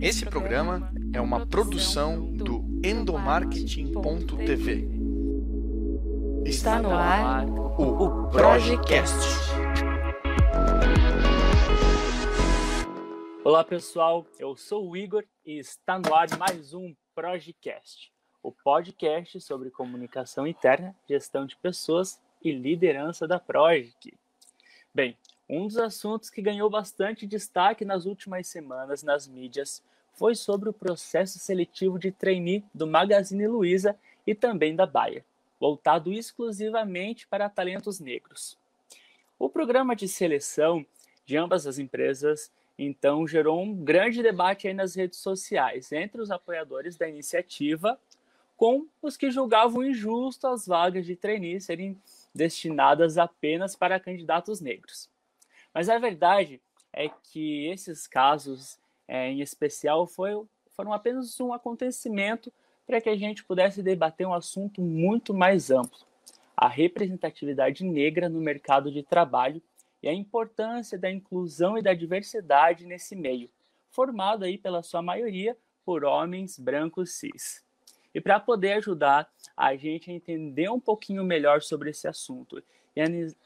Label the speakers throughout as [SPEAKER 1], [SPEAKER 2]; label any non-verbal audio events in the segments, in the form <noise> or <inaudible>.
[SPEAKER 1] Esse programa é uma produção do endomarketing.tv.
[SPEAKER 2] Está no ar
[SPEAKER 1] o Projecast.
[SPEAKER 3] Olá pessoal, eu sou o Igor e está no ar mais um Projecast, o podcast sobre comunicação interna, gestão de pessoas e liderança da Project. Bem, um dos assuntos que ganhou bastante destaque nas últimas semanas nas mídias foi sobre o processo seletivo de trainee do Magazine Luiza e também da Bayer, voltado exclusivamente para talentos negros. O programa de seleção de ambas as empresas então gerou um grande debate nas redes sociais entre os apoiadores da iniciativa com os que julgavam injusto as vagas de trainee serem destinadas apenas para candidatos negros. Mas a verdade é que esses casos, é, em especial, foi, foram apenas um acontecimento para que a gente pudesse debater um assunto muito mais amplo: a representatividade negra no mercado de trabalho e a importância da inclusão e da diversidade nesse meio, formado aí pela sua maioria por homens brancos cis. E para poder ajudar a gente a entender um pouquinho melhor sobre esse assunto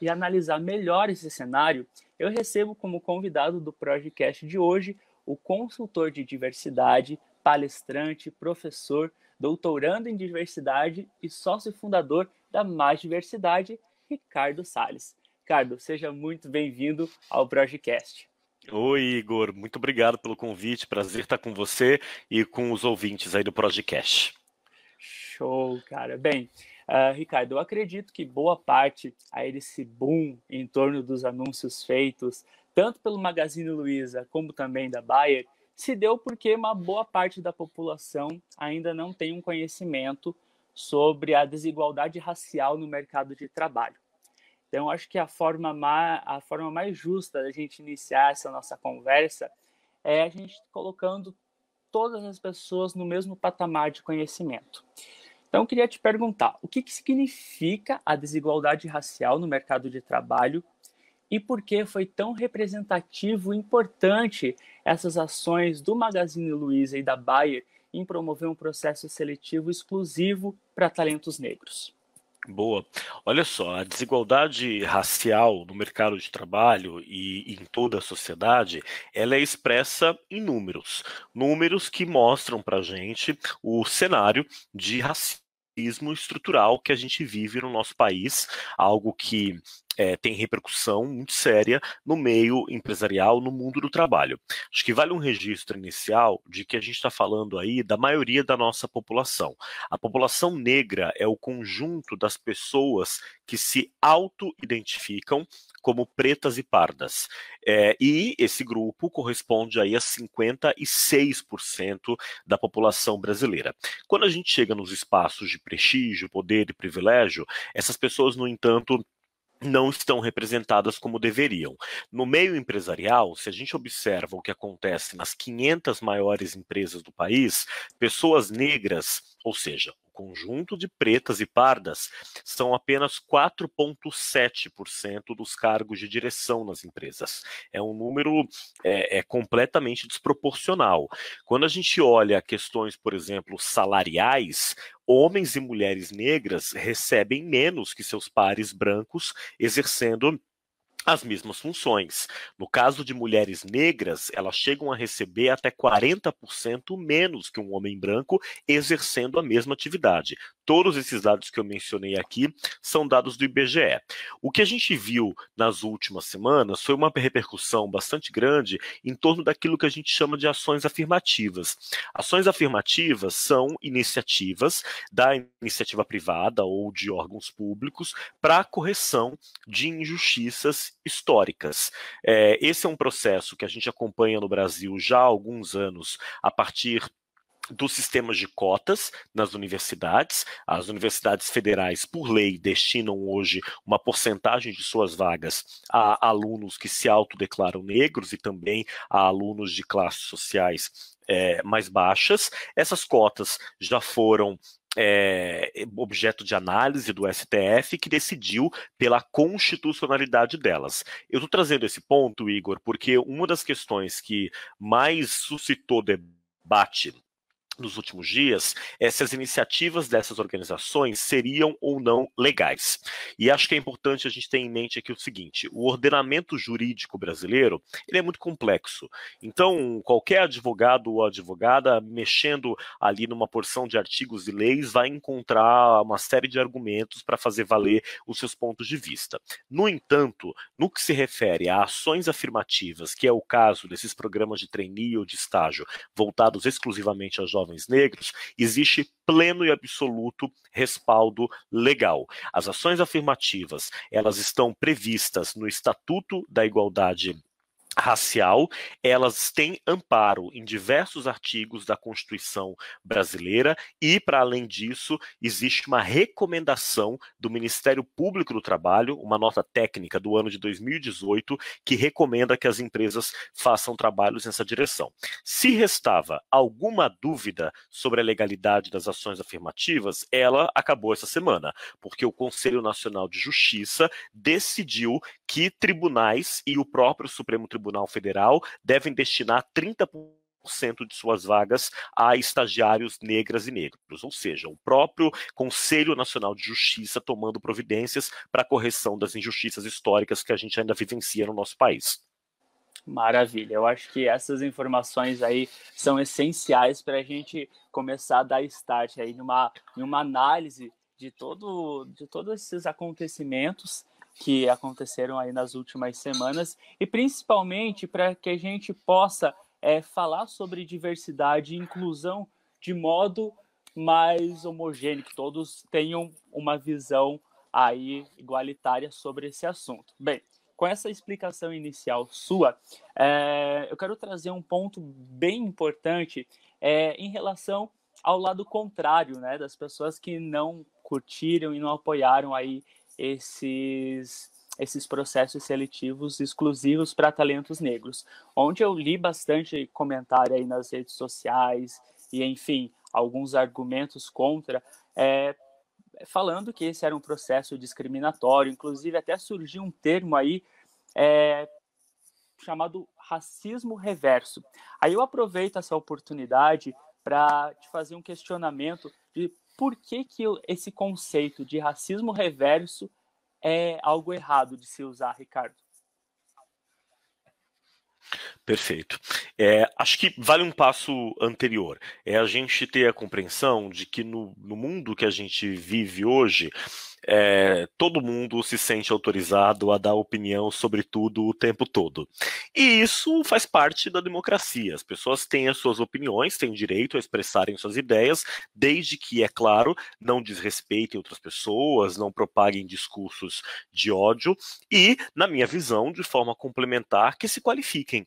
[SPEAKER 3] e, analisar melhor esse cenário, eu recebo como convidado do podcast de hoje o consultor de diversidade, palestrante, professor, doutorando em diversidade e sócio fundador da Mais Diversidade, Ricardo Sales. Ricardo, seja muito bem-vindo ao podcast.
[SPEAKER 4] Oi, Igor, muito obrigado pelo convite. Prazer estar com você e com os ouvintes aí do podcast.
[SPEAKER 3] Show, cara. Bem, Uh, Ricardo, eu acredito que boa parte a esse boom em torno dos anúncios feitos, tanto pelo Magazine Luiza como também da Bayer, se deu porque uma boa parte da população ainda não tem um conhecimento sobre a desigualdade racial no mercado de trabalho. Então, acho que a forma, mais, a forma mais justa da gente iniciar essa nossa conversa é a gente colocando todas as pessoas no mesmo patamar de conhecimento. Então, eu queria te perguntar: o que, que significa a desigualdade racial no mercado de trabalho e por que foi tão representativo e importante essas ações do Magazine Luiza e da Bayer em promover um processo seletivo exclusivo para talentos negros?
[SPEAKER 4] Boa. Olha só, a desigualdade racial no mercado de trabalho e em toda a sociedade, ela é expressa em números. Números que mostram para gente o cenário de racismo estrutural que a gente vive no nosso país, algo que é, tem repercussão muito séria no meio empresarial, no mundo do trabalho. Acho que vale um registro inicial de que a gente está falando aí da maioria da nossa população. A população negra é o conjunto das pessoas que se auto-identificam como pretas e pardas. É, e esse grupo corresponde aí a 56% da população brasileira. Quando a gente chega nos espaços de prestígio, poder e privilégio, essas pessoas, no entanto, não estão representadas como deveriam. No meio empresarial, se a gente observa o que acontece nas 500 maiores empresas do país, pessoas negras, ou seja, conjunto de pretas e pardas são apenas 4,7% dos cargos de direção nas empresas. É um número é, é, completamente desproporcional. Quando a gente olha questões, por exemplo, salariais, homens e mulheres negras recebem menos que seus pares brancos, exercendo as mesmas funções. No caso de mulheres negras, elas chegam a receber até 40% menos que um homem branco exercendo a mesma atividade. Todos esses dados que eu mencionei aqui são dados do IBGE. O que a gente viu nas últimas semanas foi uma repercussão bastante grande em torno daquilo que a gente chama de ações afirmativas. Ações afirmativas são iniciativas da iniciativa privada ou de órgãos públicos para a correção de injustiças históricas. É, esse é um processo que a gente acompanha no Brasil já há alguns anos, a partir dos sistemas de cotas nas universidades. As universidades federais, por lei, destinam hoje uma porcentagem de suas vagas a alunos que se autodeclaram negros e também a alunos de classes sociais é, mais baixas. Essas cotas já foram é, objeto de análise do STF que decidiu pela constitucionalidade delas. Eu estou trazendo esse ponto, Igor, porque uma das questões que mais suscitou debate debate nos últimos dias é se as iniciativas dessas organizações seriam ou não legais. E acho que é importante a gente ter em mente aqui o seguinte: o ordenamento jurídico brasileiro ele é muito complexo. Então, qualquer advogado ou advogada mexendo ali numa porção de artigos e leis vai encontrar uma série de argumentos para fazer valer os seus pontos de vista. No entanto, no que se refere a ações afirmativas, que é o caso desses programas de trainee ou de estágio voltados exclusivamente a jovens jovens negros, existe pleno e absoluto respaldo legal. As ações afirmativas, elas estão previstas no Estatuto da Igualdade racial, elas têm amparo em diversos artigos da Constituição brasileira e, para além disso, existe uma recomendação do Ministério Público do Trabalho, uma nota técnica do ano de 2018, que recomenda que as empresas façam trabalhos nessa direção. Se restava alguma dúvida sobre a legalidade das ações afirmativas, ela acabou essa semana, porque o Conselho Nacional de Justiça decidiu que tribunais e o próprio Supremo Tribunal Federal devem destinar 30% de suas vagas a estagiários negras e negros, ou seja, o próprio Conselho Nacional de Justiça tomando providências para a correção das injustiças históricas que a gente ainda vivencia no nosso país.
[SPEAKER 3] Maravilha, eu acho que essas informações aí são essenciais para a gente começar a dar start aí numa, numa análise de, todo, de todos esses acontecimentos que aconteceram aí nas últimas semanas e principalmente para que a gente possa é, falar sobre diversidade e inclusão de modo mais homogêneo, que todos tenham uma visão aí igualitária sobre esse assunto. Bem, com essa explicação inicial sua, é, eu quero trazer um ponto bem importante é, em relação ao lado contrário, né, das pessoas que não curtiram e não apoiaram aí esses esses processos seletivos exclusivos para talentos negros, onde eu li bastante comentário aí nas redes sociais e, enfim, alguns argumentos contra, é, falando que esse era um processo discriminatório, inclusive até surgiu um termo aí é, chamado racismo reverso. Aí eu aproveito essa oportunidade para te fazer um questionamento de por que, que esse conceito de racismo reverso é algo errado de se usar, Ricardo?
[SPEAKER 4] Perfeito. É, acho que vale um passo anterior. É a gente ter a compreensão de que no, no mundo que a gente vive hoje, é, todo mundo se sente autorizado a dar opinião sobre tudo o tempo todo. E isso faz parte da democracia. As pessoas têm as suas opiniões, têm direito a expressarem suas ideias, desde que, é claro, não desrespeitem outras pessoas, não propaguem discursos de ódio e, na minha visão, de forma complementar, que se qualifiquem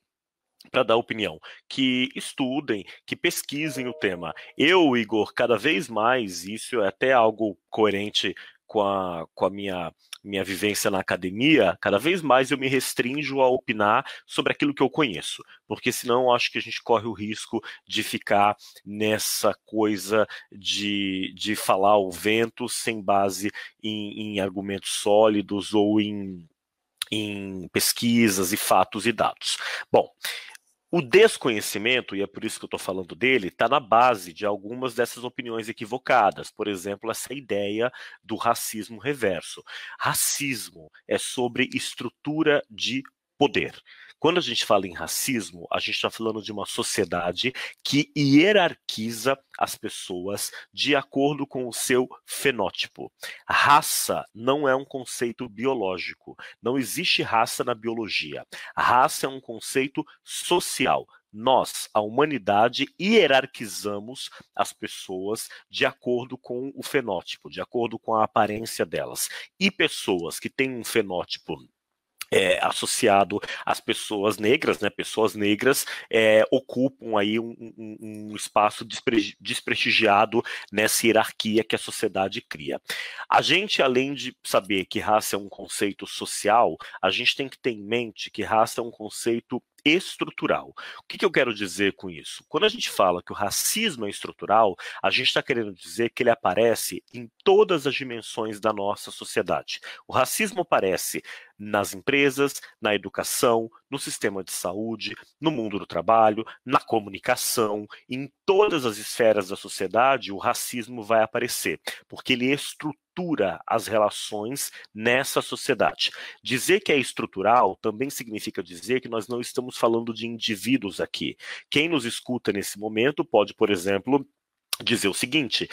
[SPEAKER 4] para dar opinião, que estudem, que pesquisem o tema. Eu, Igor, cada vez mais, isso é até algo coerente com a, com a minha, minha vivência na academia, cada vez mais eu me restringo a opinar sobre aquilo que eu conheço, porque senão acho que a gente corre o risco de ficar nessa coisa de, de falar o vento sem base em, em argumentos sólidos ou em, em pesquisas e fatos e dados. Bom, o desconhecimento, e é por isso que eu estou falando dele, está na base de algumas dessas opiniões equivocadas. Por exemplo, essa ideia do racismo reverso. Racismo é sobre estrutura de poder. Quando a gente fala em racismo, a gente está falando de uma sociedade que hierarquiza as pessoas de acordo com o seu fenótipo. Raça não é um conceito biológico. Não existe raça na biologia. raça é um conceito social. Nós, a humanidade, hierarquizamos as pessoas de acordo com o fenótipo, de acordo com a aparência delas. E pessoas que têm um fenótipo é, associado às pessoas negras, né? Pessoas negras é, ocupam aí um, um, um espaço despre desprestigiado nessa hierarquia que a sociedade cria. A gente, além de saber que raça é um conceito social, a gente tem que ter em mente que raça é um conceito estrutural. O que, que, eu quero dizer com isso? Quando a gente fala que o racismo é estrutural, a gente está querendo dizer que ele aparece em todas as dimensões da nossa sociedade. O racismo aparece nas empresas, na educação, no sistema de saúde, no mundo do trabalho, na comunicação, em todas as esferas da sociedade, o racismo vai aparecer, porque ele estrutura as relações nessa sociedade. Dizer que é estrutural também significa dizer que nós não estamos falando de indivíduos aqui. Quem nos escuta nesse momento pode, por exemplo, dizer o seguinte: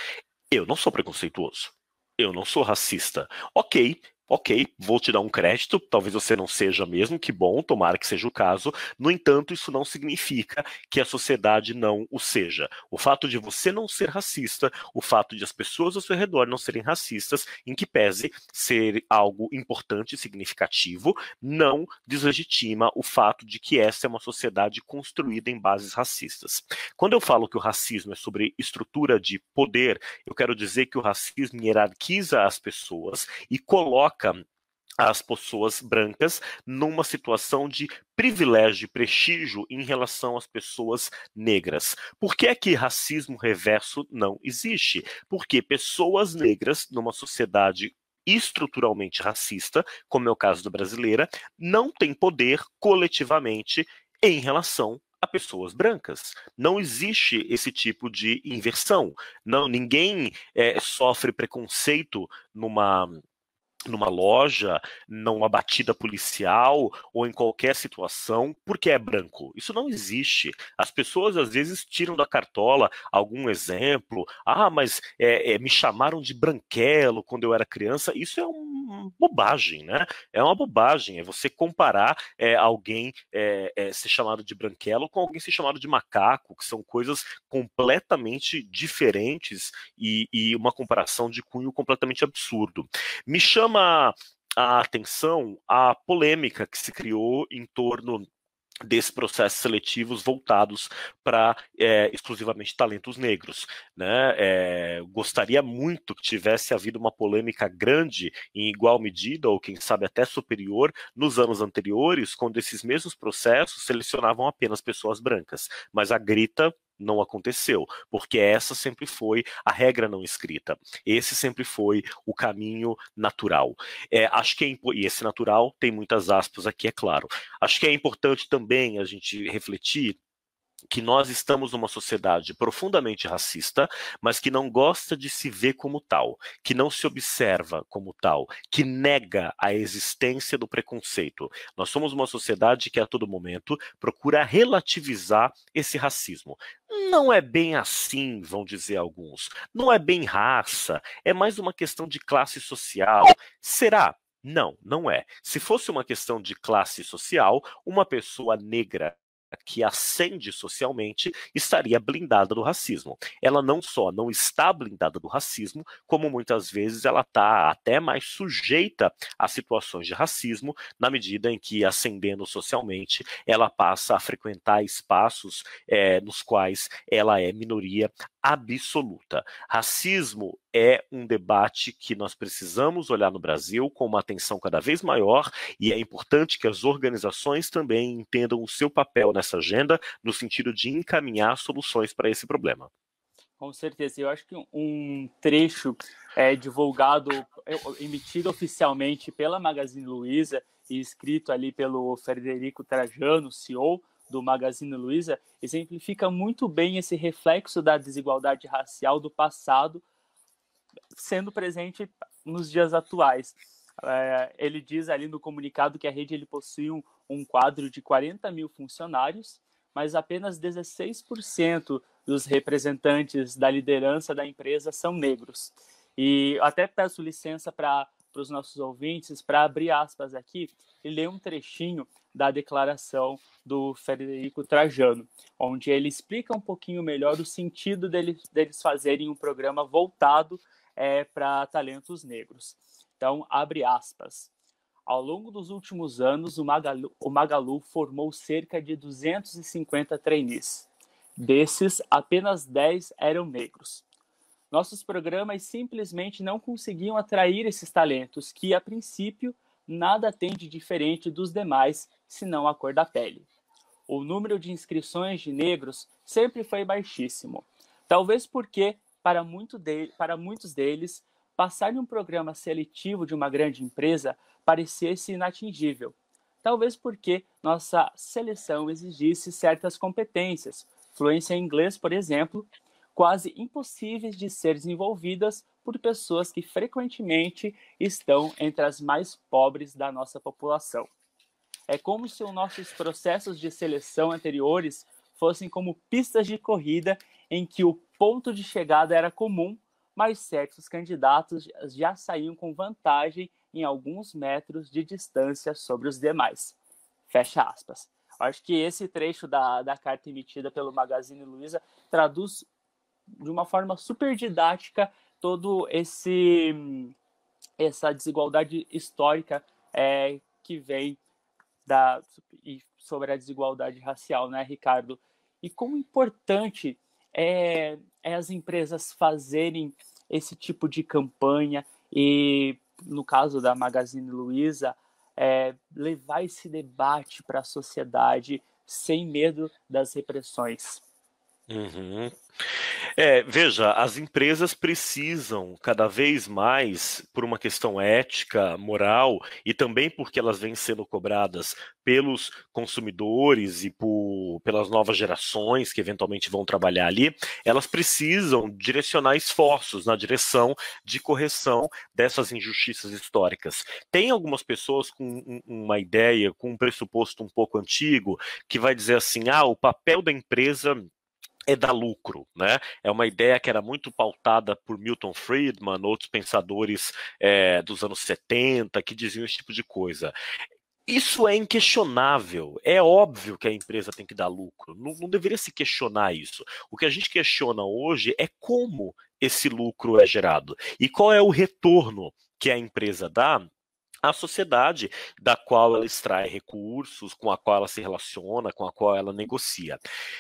[SPEAKER 4] eu não sou preconceituoso. Eu não sou racista. Ok, ok, vou te dar um crédito, talvez você não seja mesmo, que bom, tomara que seja o caso. No entanto, isso não significa que a sociedade não o seja. O fato de você não ser racista, o fato de as pessoas ao seu redor não serem racistas, em que pese ser algo importante e significativo, não deslegitima o fato de que essa é uma sociedade construída em bases racistas. Quando eu falo que o racismo é sobre estrutura de poder, eu quero dizer que o racismo hierarquiza as pessoas e coloca coloca as pessoas brancas numa situação de privilégio e prestígio em relação às pessoas negras. Por que é que racismo reverso não existe? Porque pessoas negras numa sociedade estruturalmente racista, como é o caso da brasileira, não têm poder coletivamente em relação a pessoas brancas. Não existe esse tipo de inversão. Não, ninguém é, sofre preconceito numa numa loja, numa batida policial ou em qualquer situação, porque é branco. Isso não existe. As pessoas às vezes tiram da cartola algum exemplo. Ah, mas é, é, me chamaram de branquelo quando eu era criança. Isso é uma bobagem, né? É uma bobagem. É você comparar é, alguém é, é, ser chamado de branquelo com alguém ser chamado de macaco, que são coisas completamente diferentes e, e uma comparação de cunho completamente absurdo. Me chama chama a atenção a polêmica que se criou em torno desses processos seletivos voltados para é, exclusivamente talentos negros. Né? É, gostaria muito que tivesse havido uma polêmica grande em igual medida, ou quem sabe até superior, nos anos anteriores, quando esses mesmos processos selecionavam apenas pessoas brancas. Mas a grita não aconteceu, porque essa sempre foi a regra não escrita. Esse sempre foi o caminho natural. É, acho que é, e esse natural tem muitas aspas aqui, é claro. Acho que é importante também a gente refletir que nós estamos numa sociedade profundamente racista, mas que não gosta de se ver como tal, que não se observa como tal, que nega a existência do preconceito. Nós somos uma sociedade que a todo momento procura relativizar esse racismo. Não é bem assim, vão dizer alguns. Não é bem raça, é mais uma questão de classe social. Será? Não, não é. Se fosse uma questão de classe social, uma pessoa negra que ascende socialmente estaria blindada do racismo. Ela não só não está blindada do racismo, como muitas vezes ela está até mais sujeita a situações de racismo, na medida em que, ascendendo socialmente, ela passa a frequentar espaços é, nos quais ela é minoria absoluta. Racismo é um debate que nós precisamos olhar no Brasil com uma atenção cada vez maior e é importante que as organizações também entendam o seu papel nessa agenda no sentido de encaminhar soluções para esse problema.
[SPEAKER 3] Com certeza. Eu acho que um trecho é, divulgado, emitido oficialmente pela Magazine Luiza e escrito ali pelo Frederico Trajano, CEO do Magazine Luiza exemplifica muito bem esse reflexo da desigualdade racial do passado sendo presente nos dias atuais. É, ele diz ali no comunicado que a rede ele possui um, um quadro de 40 mil funcionários, mas apenas 16% dos representantes da liderança da empresa são negros. E até peço licença para os nossos ouvintes para abrir aspas aqui e ler um trechinho da declaração do Frederico Trajano, onde ele explica um pouquinho melhor o sentido deles, deles fazerem um programa voltado é, para talentos negros. Então, abre aspas. Ao longo dos últimos anos, o Magalu, o Magalu formou cerca de 250 trainees. Desses, apenas 10 eram negros. Nossos programas simplesmente não conseguiam atrair esses talentos, que, a princípio, nada tem de diferente dos demais, senão a cor da pele. o número de inscrições de negros sempre foi baixíssimo. Talvez porque, para, muito de, para muitos deles, passar em um programa seletivo de uma grande empresa parecesse inatingível. Talvez porque nossa seleção exigisse certas competências, fluência em inglês, por exemplo, quase impossíveis de ser desenvolvidas por pessoas que frequentemente estão entre as mais pobres da nossa população. É como se os nossos processos de seleção anteriores fossem como pistas de corrida em que o ponto de chegada era comum, mas certos candidatos já saíam com vantagem em alguns metros de distância sobre os demais. Fecha aspas. Acho que esse trecho da, da carta emitida pelo Magazine Luiza traduz de uma forma super didática todo esse essa desigualdade histórica é, que vem da e sobre a desigualdade racial, né, Ricardo? E como importante é, é as empresas fazerem esse tipo de campanha e, no caso da Magazine Luiza, é, levar esse debate para a sociedade sem medo das repressões.
[SPEAKER 4] Uhum. É, veja, as empresas precisam cada vez mais, por uma questão ética, moral, e também porque elas vêm sendo cobradas pelos consumidores e por, pelas novas gerações que eventualmente vão trabalhar ali, elas precisam direcionar esforços na direção de correção dessas injustiças históricas. Tem algumas pessoas com uma ideia, com um pressuposto um pouco antigo, que vai dizer assim: ah, o papel da empresa é dar lucro, né? É uma ideia que era muito pautada por Milton Friedman, outros pensadores é, dos anos 70 que diziam esse tipo de coisa. Isso é inquestionável. É óbvio que a empresa tem que dar lucro. Não, não, deveria se questionar isso. O que a gente questiona hoje é como esse lucro é gerado e qual é o retorno que a empresa dá a sociedade da qual ela extrai recursos, com a qual ela se relaciona, com a qual ela negocia.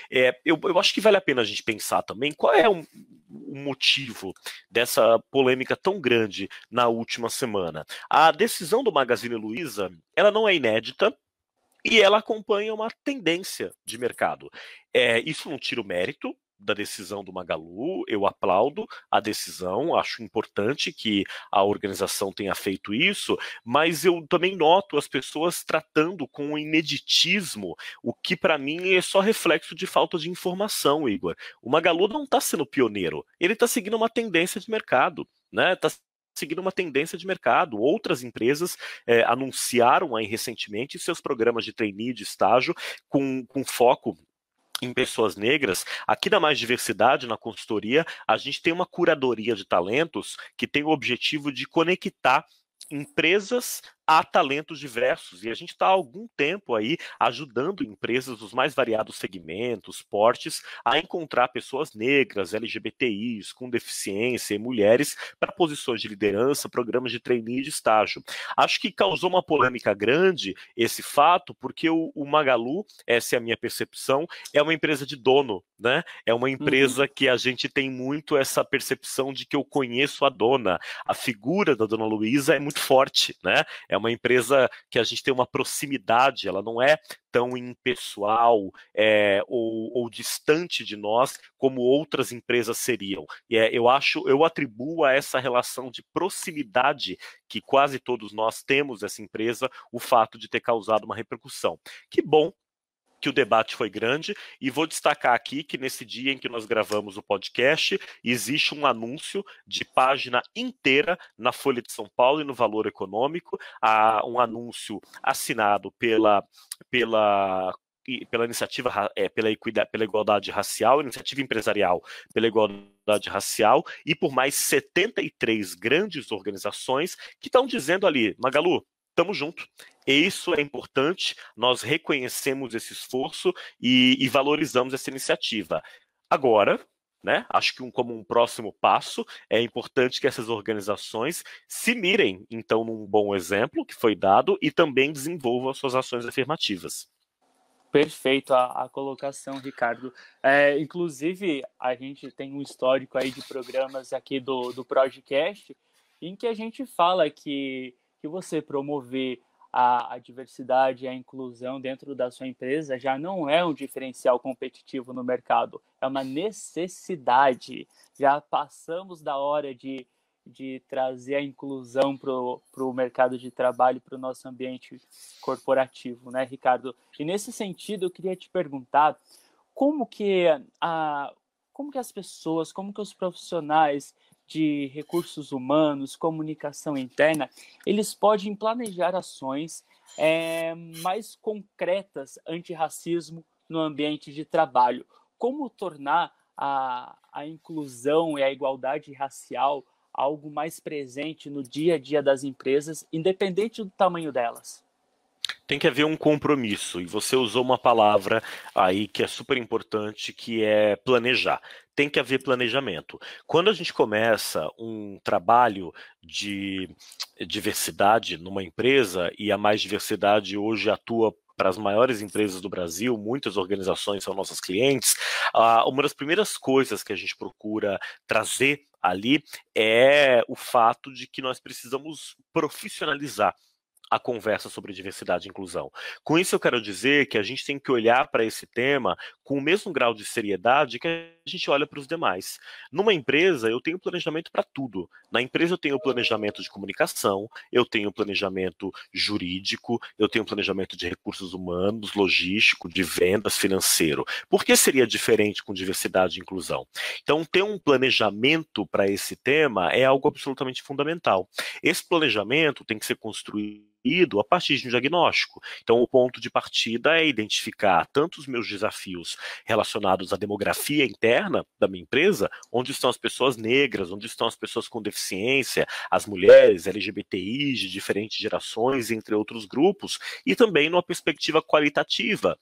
[SPEAKER 4] É, eu, eu, acho que vale a pena a gente pensar também qual é o, o motivo dessa polêmica tão grande na última semana. A decisão do Magazine Luiza, ela não é inédita, e ela acompanha uma tendência de mercado. É, isso não tira o mérito, da decisão do Magalu, eu aplaudo a decisão, acho importante que a organização tenha feito isso, mas eu também noto as pessoas tratando com ineditismo, o que para mim é só reflexo de falta de informação, Igor. O Magalu não está sendo pioneiro, ele está seguindo uma tendência de mercado, né? Tá seguindo uma tendência de mercado. Outras empresas é, anunciaram aí recentemente seus programas de trainee, de estágio, com, com foco em pessoas negras, aqui na Mais Diversidade, na consultoria, a gente tem uma curadoria de talentos que tem o objetivo de conectar empresas há talentos diversos e a gente está há algum tempo aí ajudando empresas dos mais variados segmentos, portes, a encontrar pessoas negras, LGBTIs, com deficiência e mulheres para posições de liderança, programas de trainee e de estágio. Acho que causou uma polêmica grande esse fato, porque o, o Magalu, essa é a minha percepção, é uma empresa de dono, né? É uma empresa uhum. que a gente tem muito essa percepção de que eu conheço a dona. A figura da dona Luísa é muito forte, né? É uma empresa que a gente tem uma proximidade, ela não é tão impessoal é, ou, ou, distante de nós como outras empresas seriam. E é, eu acho, eu atribuo a essa relação de proximidade que quase todos nós temos essa empresa, o fato de ter causado uma repercussão. Que bom que o debate foi grande e vou destacar aqui que nesse dia em que nós gravamos o podcast, existe um anúncio de página inteira na Folha de São Paulo e no Valor Econômico, um anúncio assinado pela, pela pela iniciativa é, pela, equidade, pela igualdade racial, iniciativa empresarial pela igualdade racial e por mais 73 grandes organizações que estão dizendo ali, Magalu, estamos junto. Isso é importante, nós reconhecemos esse esforço e, e valorizamos essa iniciativa. Agora, né? Acho que um, como um próximo passo é importante que essas organizações se mirem, então, num bom exemplo que foi dado e também desenvolvam suas ações afirmativas.
[SPEAKER 3] Perfeito a, a colocação, Ricardo. É, inclusive, a gente tem um histórico aí de programas aqui do, do Projecast em que a gente fala que que você promover a, a, diversidade e a inclusão dentro da sua empresa já não é um diferencial competitivo no mercado, é uma necessidade. Já passamos da hora de, de trazer a inclusão para o mercado de trabalho, para o nosso ambiente corporativo, né, Ricardo? E nesse sentido, eu queria te perguntar como que, a, como que as pessoas, como que os profissionais de recursos humanos, comunicação interna, eles podem planejar ações é, mais concretas anti-racismo no ambiente de trabalho. Como tornar a, a inclusão e a igualdade racial algo mais presente no dia a dia das empresas, independente do tamanho delas?
[SPEAKER 4] Tem que haver um compromisso. E você usou uma palavra aí que é super importante, que é planejar. Tem que haver planejamento. Quando a gente começa um trabalho de diversidade numa empresa, e a mais diversidade hoje atua para as maiores empresas do Brasil, muitas organizações são nossas clientes, uma das primeiras coisas que a gente procura trazer ali é o fato de que nós precisamos profissionalizar a conversa sobre diversidade e inclusão. Com isso, eu quero dizer que a gente tem que olhar para esse tema com o mesmo grau de seriedade que a gente olha para os demais. Numa empresa, eu tenho planejamento para tudo. Na empresa, eu tenho planejamento de comunicação, eu tenho planejamento jurídico, eu tenho planejamento de recursos humanos, logístico, de vendas, financeiro. Por que seria diferente com diversidade e inclusão? Então, ter um planejamento para esse tema é algo absolutamente fundamental. Esse planejamento tem que ser construído a partir de um diagnóstico. Então, o ponto de partida é identificar tanto os meus desafios relacionados à demografia interna da minha empresa, onde estão as pessoas negras, onde estão as pessoas com deficiência, as mulheres, LGBTI de diferentes gerações, entre outros grupos, e também numa perspectiva qualitativa,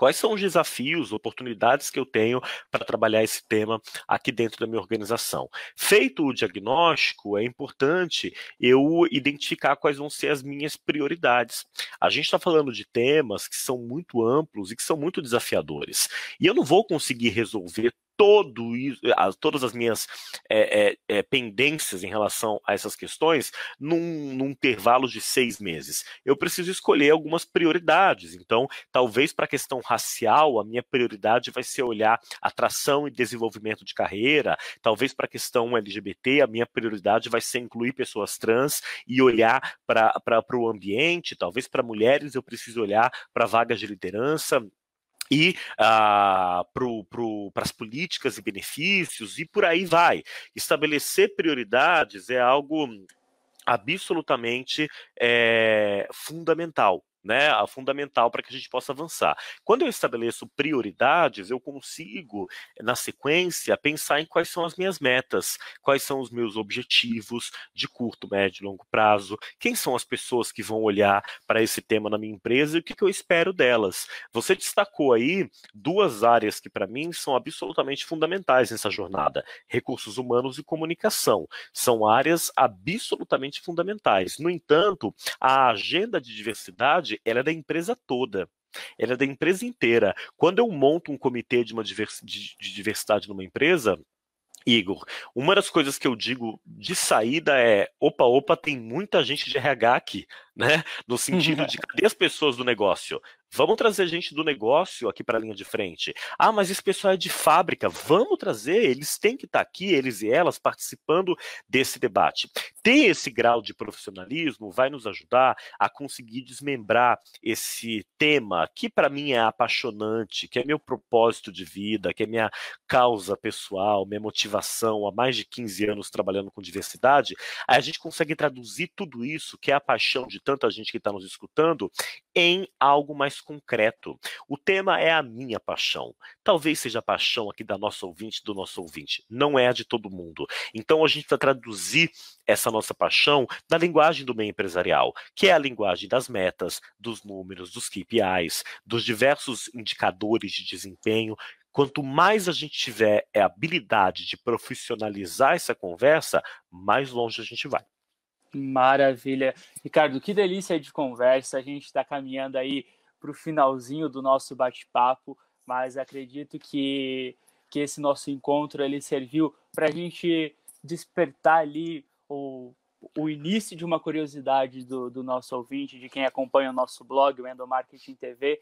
[SPEAKER 4] Quais são os desafios, oportunidades que eu tenho para trabalhar esse tema aqui dentro da minha organização? Feito o diagnóstico, é importante eu identificar quais vão ser as minhas prioridades. A gente está falando de temas que são muito amplos e que são muito desafiadores. E eu não vou conseguir resolver todo isso, todas as minhas é, é, é, pendências em relação a essas questões num, num, intervalo de seis meses. Eu preciso escolher algumas prioridades. Então, talvez para a questão racial, a minha prioridade vai ser olhar atração e desenvolvimento de carreira. Talvez para a questão LGBT, a minha prioridade vai ser incluir pessoas trans e olhar para o ambiente. Talvez para mulheres eu preciso olhar para vagas de liderança e ah, para as políticas e benefícios e por aí vai. Estabelecer prioridades é algo absolutamente é, fundamental né, a fundamental para que a gente possa avançar. Quando eu estabeleço prioridades, eu consigo, na sequência, pensar em quais são as minhas metas, quais são os meus objetivos de curto, médio e longo prazo, quem são as pessoas que vão olhar para esse tema na minha empresa e o que, que eu espero delas. Você destacou aí duas áreas que, para mim, são absolutamente fundamentais nessa jornada: recursos humanos e comunicação. São áreas absolutamente fundamentais. No entanto, a agenda de diversidade ela é da empresa toda. Ela é da empresa inteira. Quando eu monto um comitê de uma divers, de, de diversidade numa empresa, Igor, uma das coisas que eu digo de saída é: opa, opa, tem muita gente de RH aqui, né? No sentido de <laughs> cadê as pessoas do negócio? Vamos trazer gente do negócio aqui para a linha de frente. Ah, mas esse pessoal é de fábrica. Vamos trazer, eles têm que estar tá aqui, eles e elas, participando desse debate. Ter esse grau de profissionalismo vai nos ajudar a conseguir desmembrar esse tema, que para mim é apaixonante, que é meu propósito de vida, que é minha causa pessoal, minha motivação há mais de 15 anos trabalhando com diversidade. A gente consegue traduzir tudo isso, que é a paixão de tanta gente que está nos escutando, em algo mais concreto. O tema é a minha paixão. Talvez seja a paixão aqui da nossa ouvinte, do nosso ouvinte. Não é a de todo mundo. Então a gente vai traduzir essa nossa paixão na linguagem do meio empresarial, que é a linguagem das metas, dos números, dos KPIs, dos diversos indicadores de desempenho Quanto mais a gente tiver a habilidade de profissionalizar essa conversa, mais longe a gente vai.
[SPEAKER 3] Maravilha. Ricardo, que delícia de conversa. A gente está caminhando aí para o finalzinho do nosso bate-papo, mas acredito que, que esse nosso encontro ele serviu para a gente despertar ali o, o início de uma curiosidade do, do nosso ouvinte, de quem acompanha o nosso blog, o Endomarketing TV,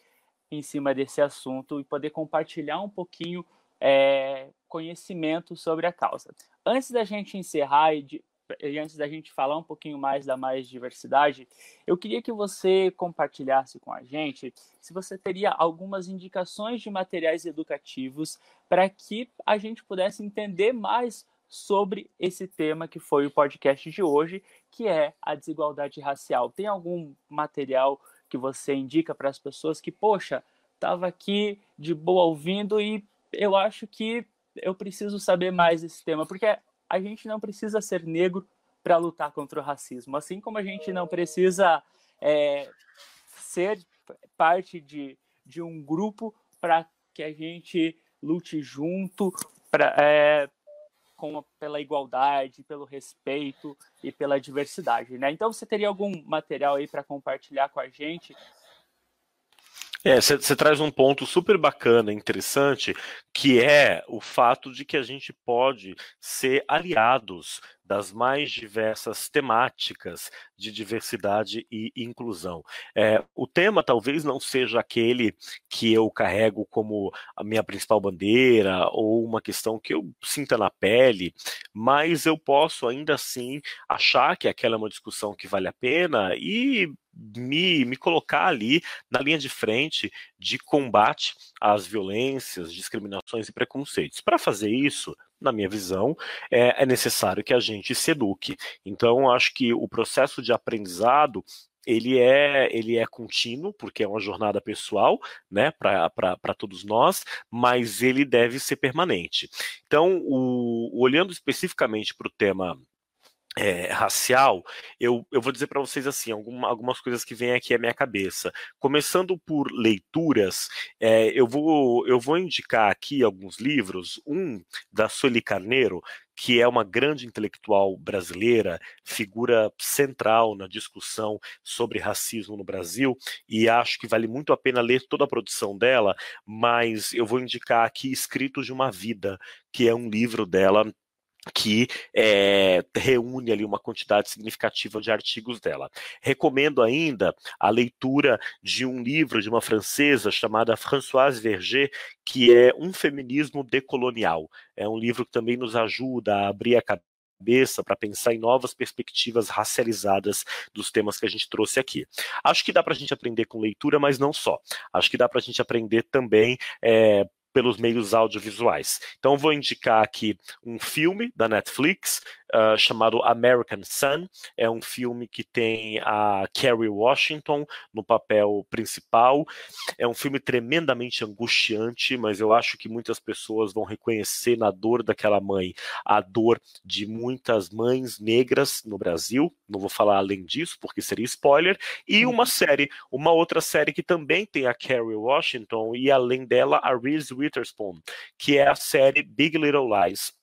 [SPEAKER 3] em cima desse assunto e poder compartilhar um pouquinho é, conhecimento sobre a causa. Antes da gente encerrar e, de, e antes da gente falar um pouquinho mais da mais diversidade, eu queria que você compartilhasse com a gente se você teria algumas indicações de materiais educativos para que a gente pudesse entender mais sobre esse tema que foi o podcast de hoje, que é a desigualdade racial. Tem algum material que você indica para as pessoas que, poxa, estava aqui de boa ouvindo e eu acho que eu preciso saber mais desse tema, porque a gente não precisa ser negro para lutar contra o racismo, assim como a gente não precisa é, ser parte de, de um grupo para que a gente lute junto pra, é, com, pela igualdade, pelo respeito e pela diversidade, né? Então, você teria algum material aí para compartilhar com a gente
[SPEAKER 4] é, você traz um ponto super bacana, interessante, que é o fato de que a gente pode ser aliados das mais diversas temáticas de diversidade e inclusão. É, o tema talvez não seja aquele que eu carrego como a minha principal bandeira ou uma questão que eu sinta na pele, mas eu posso ainda assim achar que aquela é uma discussão que vale a pena e me, me colocar ali na linha de frente de combate às violências, discriminações e preconceitos. Para fazer isso, na minha visão, é, é necessário que a gente se eduque. Então, acho que o processo de aprendizado ele é, ele é contínuo, porque é uma jornada pessoal, né, para todos nós, mas ele deve ser permanente. Então, o, olhando especificamente para o tema é, racial, eu, eu vou dizer para vocês assim, alguma, algumas coisas que vêm aqui à minha cabeça. Começando por leituras, é, eu, vou, eu vou indicar aqui alguns livros, um da Sueli Carneiro, que é uma grande intelectual brasileira, figura central na discussão sobre racismo no Brasil, e acho que vale muito a pena ler toda a produção dela, mas eu vou indicar aqui Escritos de uma Vida, que é um livro dela que é, reúne ali uma quantidade significativa de artigos dela. Recomendo ainda a leitura de um livro de uma francesa chamada Françoise Verger, que é Um Feminismo Decolonial. É um livro que também nos ajuda a abrir a cabeça para pensar em novas perspectivas racializadas dos temas que a gente trouxe aqui. Acho que dá para a gente aprender com leitura, mas não só. Acho que dá para a gente aprender também é, pelos meios audiovisuais. Então, vou indicar aqui um filme da Netflix uh, chamado American Sun. É um filme que tem a Kerry Washington no papel principal. É um filme tremendamente angustiante, mas eu acho que muitas pessoas vão reconhecer na dor daquela mãe a dor de muitas mães negras no Brasil. Não vou falar além disso, porque seria spoiler. E uma uhum. série, uma outra série que também tem a Kerry Washington e além dela a Reese Witherspoon, que é a série Big Little Lies.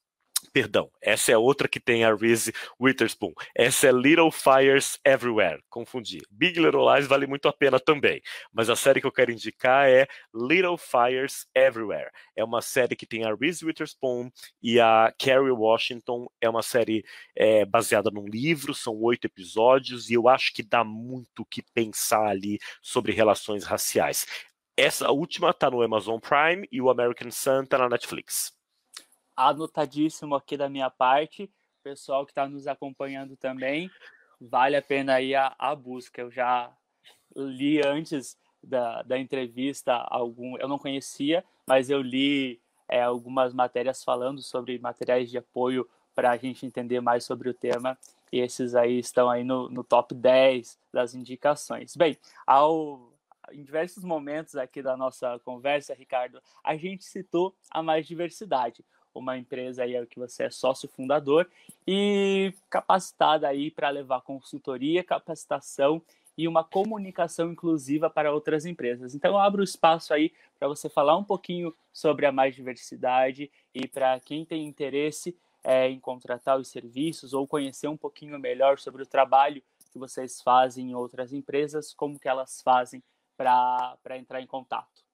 [SPEAKER 4] Perdão, essa é outra que tem a Reese Witherspoon. Essa é Little Fires Everywhere. Confundi. Big Little Lies vale muito a pena também. Mas a série que eu quero indicar é Little Fires Everywhere. É uma série que tem a Reese Witherspoon e a Kerry Washington. É uma série é, baseada num livro, são oito episódios, e eu acho que dá muito o que pensar ali sobre relações raciais. Essa última está no Amazon Prime e o American Sun está na Netflix.
[SPEAKER 3] Anotadíssimo aqui da minha parte. Pessoal que está nos acompanhando também, vale a pena aí a, a busca. Eu já li antes da, da entrevista algum, eu não conhecia, mas eu li é, algumas matérias falando sobre materiais de apoio para a gente entender mais sobre o tema. E esses aí estão aí no, no top 10 das indicações. Bem, ao em diversos momentos aqui da nossa conversa, Ricardo, a gente citou a Mais Diversidade, uma empresa aí que você é sócio fundador e capacitada aí para levar consultoria, capacitação e uma comunicação inclusiva para outras empresas. Então eu abro espaço aí para você falar um pouquinho sobre a Mais Diversidade e para quem tem interesse é, em contratar os serviços ou conhecer um pouquinho melhor sobre o trabalho que vocês fazem em outras empresas, como que elas fazem para entrar em contato?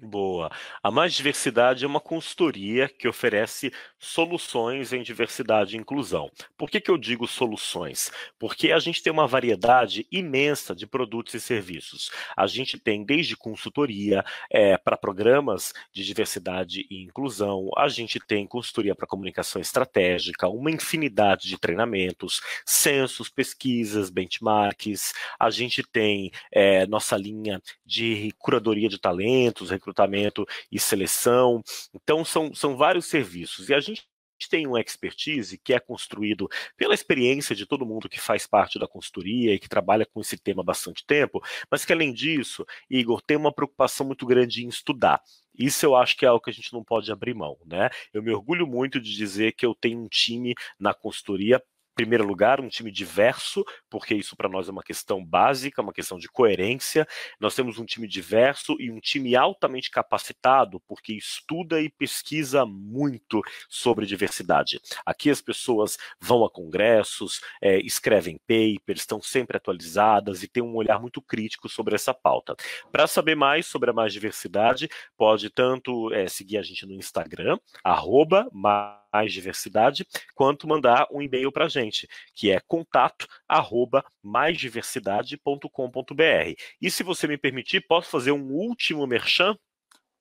[SPEAKER 4] Boa. A Mais Diversidade é uma consultoria que oferece soluções em diversidade e inclusão. Por que, que eu digo soluções? Porque a gente tem uma variedade imensa de produtos e serviços. A gente tem desde consultoria é, para programas de diversidade e inclusão, a gente tem consultoria para comunicação estratégica, uma infinidade de treinamentos, censos, pesquisas, benchmarks, a gente tem é, nossa linha de curadoria de talentos, recrutamento e seleção. Então, são, são vários serviços. E a gente tem um expertise que é construído pela experiência de todo mundo que faz parte da consultoria e que trabalha com esse tema há bastante tempo, mas que além disso, Igor, tem uma preocupação muito grande em estudar. Isso eu acho que é algo que a gente não pode abrir mão, né? Eu me orgulho muito de dizer que eu tenho um time na consultoria primeiro lugar, um time diverso, porque isso para nós é uma questão básica, uma questão de coerência. Nós temos um time diverso e um time altamente capacitado, porque estuda e pesquisa muito sobre diversidade. Aqui as pessoas vão a congressos, é, escrevem papers, estão sempre atualizadas e têm um olhar muito crítico sobre essa pauta. Para saber mais sobre a Mais Diversidade, pode tanto é, seguir a gente no Instagram, arroba mais diversidade, quanto mandar um e-mail para a gente, que é contato arroba maisdiversidade.com.br. E se você me permitir, posso fazer um último merchan?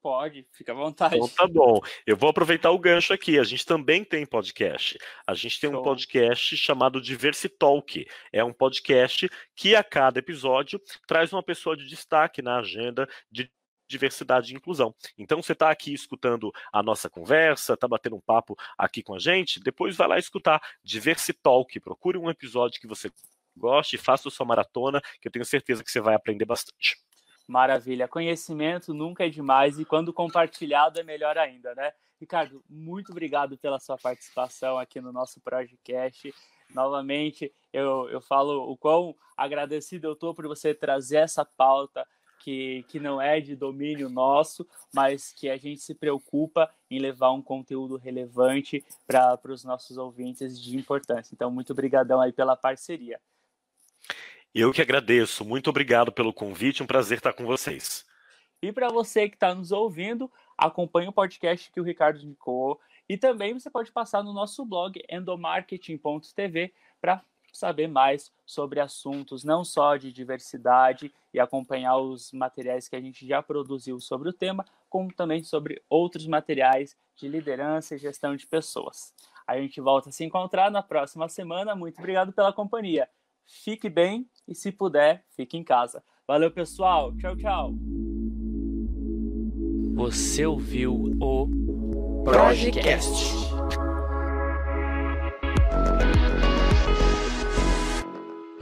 [SPEAKER 3] Pode, fica à vontade.
[SPEAKER 4] Então tá bom. Eu vou aproveitar o gancho aqui. A gente também tem podcast. A gente tem Show. um podcast chamado Diversitalk. É um podcast que a cada episódio traz uma pessoa de destaque na agenda de diversidade e inclusão. Então, você está aqui escutando a nossa conversa, está batendo um papo aqui com a gente, depois vai lá escutar Diversitalk, procure um episódio que você goste, faça a sua maratona, que eu tenho certeza que você vai aprender bastante.
[SPEAKER 3] Maravilha. Conhecimento nunca é demais e quando compartilhado é melhor ainda, né? Ricardo, muito obrigado pela sua participação aqui no nosso podcast. Novamente, eu, eu falo o quão agradecido eu estou por você trazer essa pauta que, que não é de domínio nosso, mas que a gente se preocupa em levar um conteúdo relevante para os nossos ouvintes de importância. Então, muito obrigadão aí pela parceria.
[SPEAKER 4] Eu que agradeço. Muito obrigado pelo convite. Um prazer estar com vocês.
[SPEAKER 3] E para você que está nos ouvindo, acompanhe o podcast que o Ricardo indicou. E também você pode passar no nosso blog endomarketing.tv para saber mais sobre assuntos não só de diversidade e acompanhar os materiais que a gente já produziu sobre o tema, como também sobre outros materiais de liderança e gestão de pessoas. A gente volta a se encontrar na próxima semana. Muito obrigado pela companhia. Fique bem e, se puder, fique em casa. Valeu, pessoal. Tchau, tchau.
[SPEAKER 2] Você ouviu o Projecast.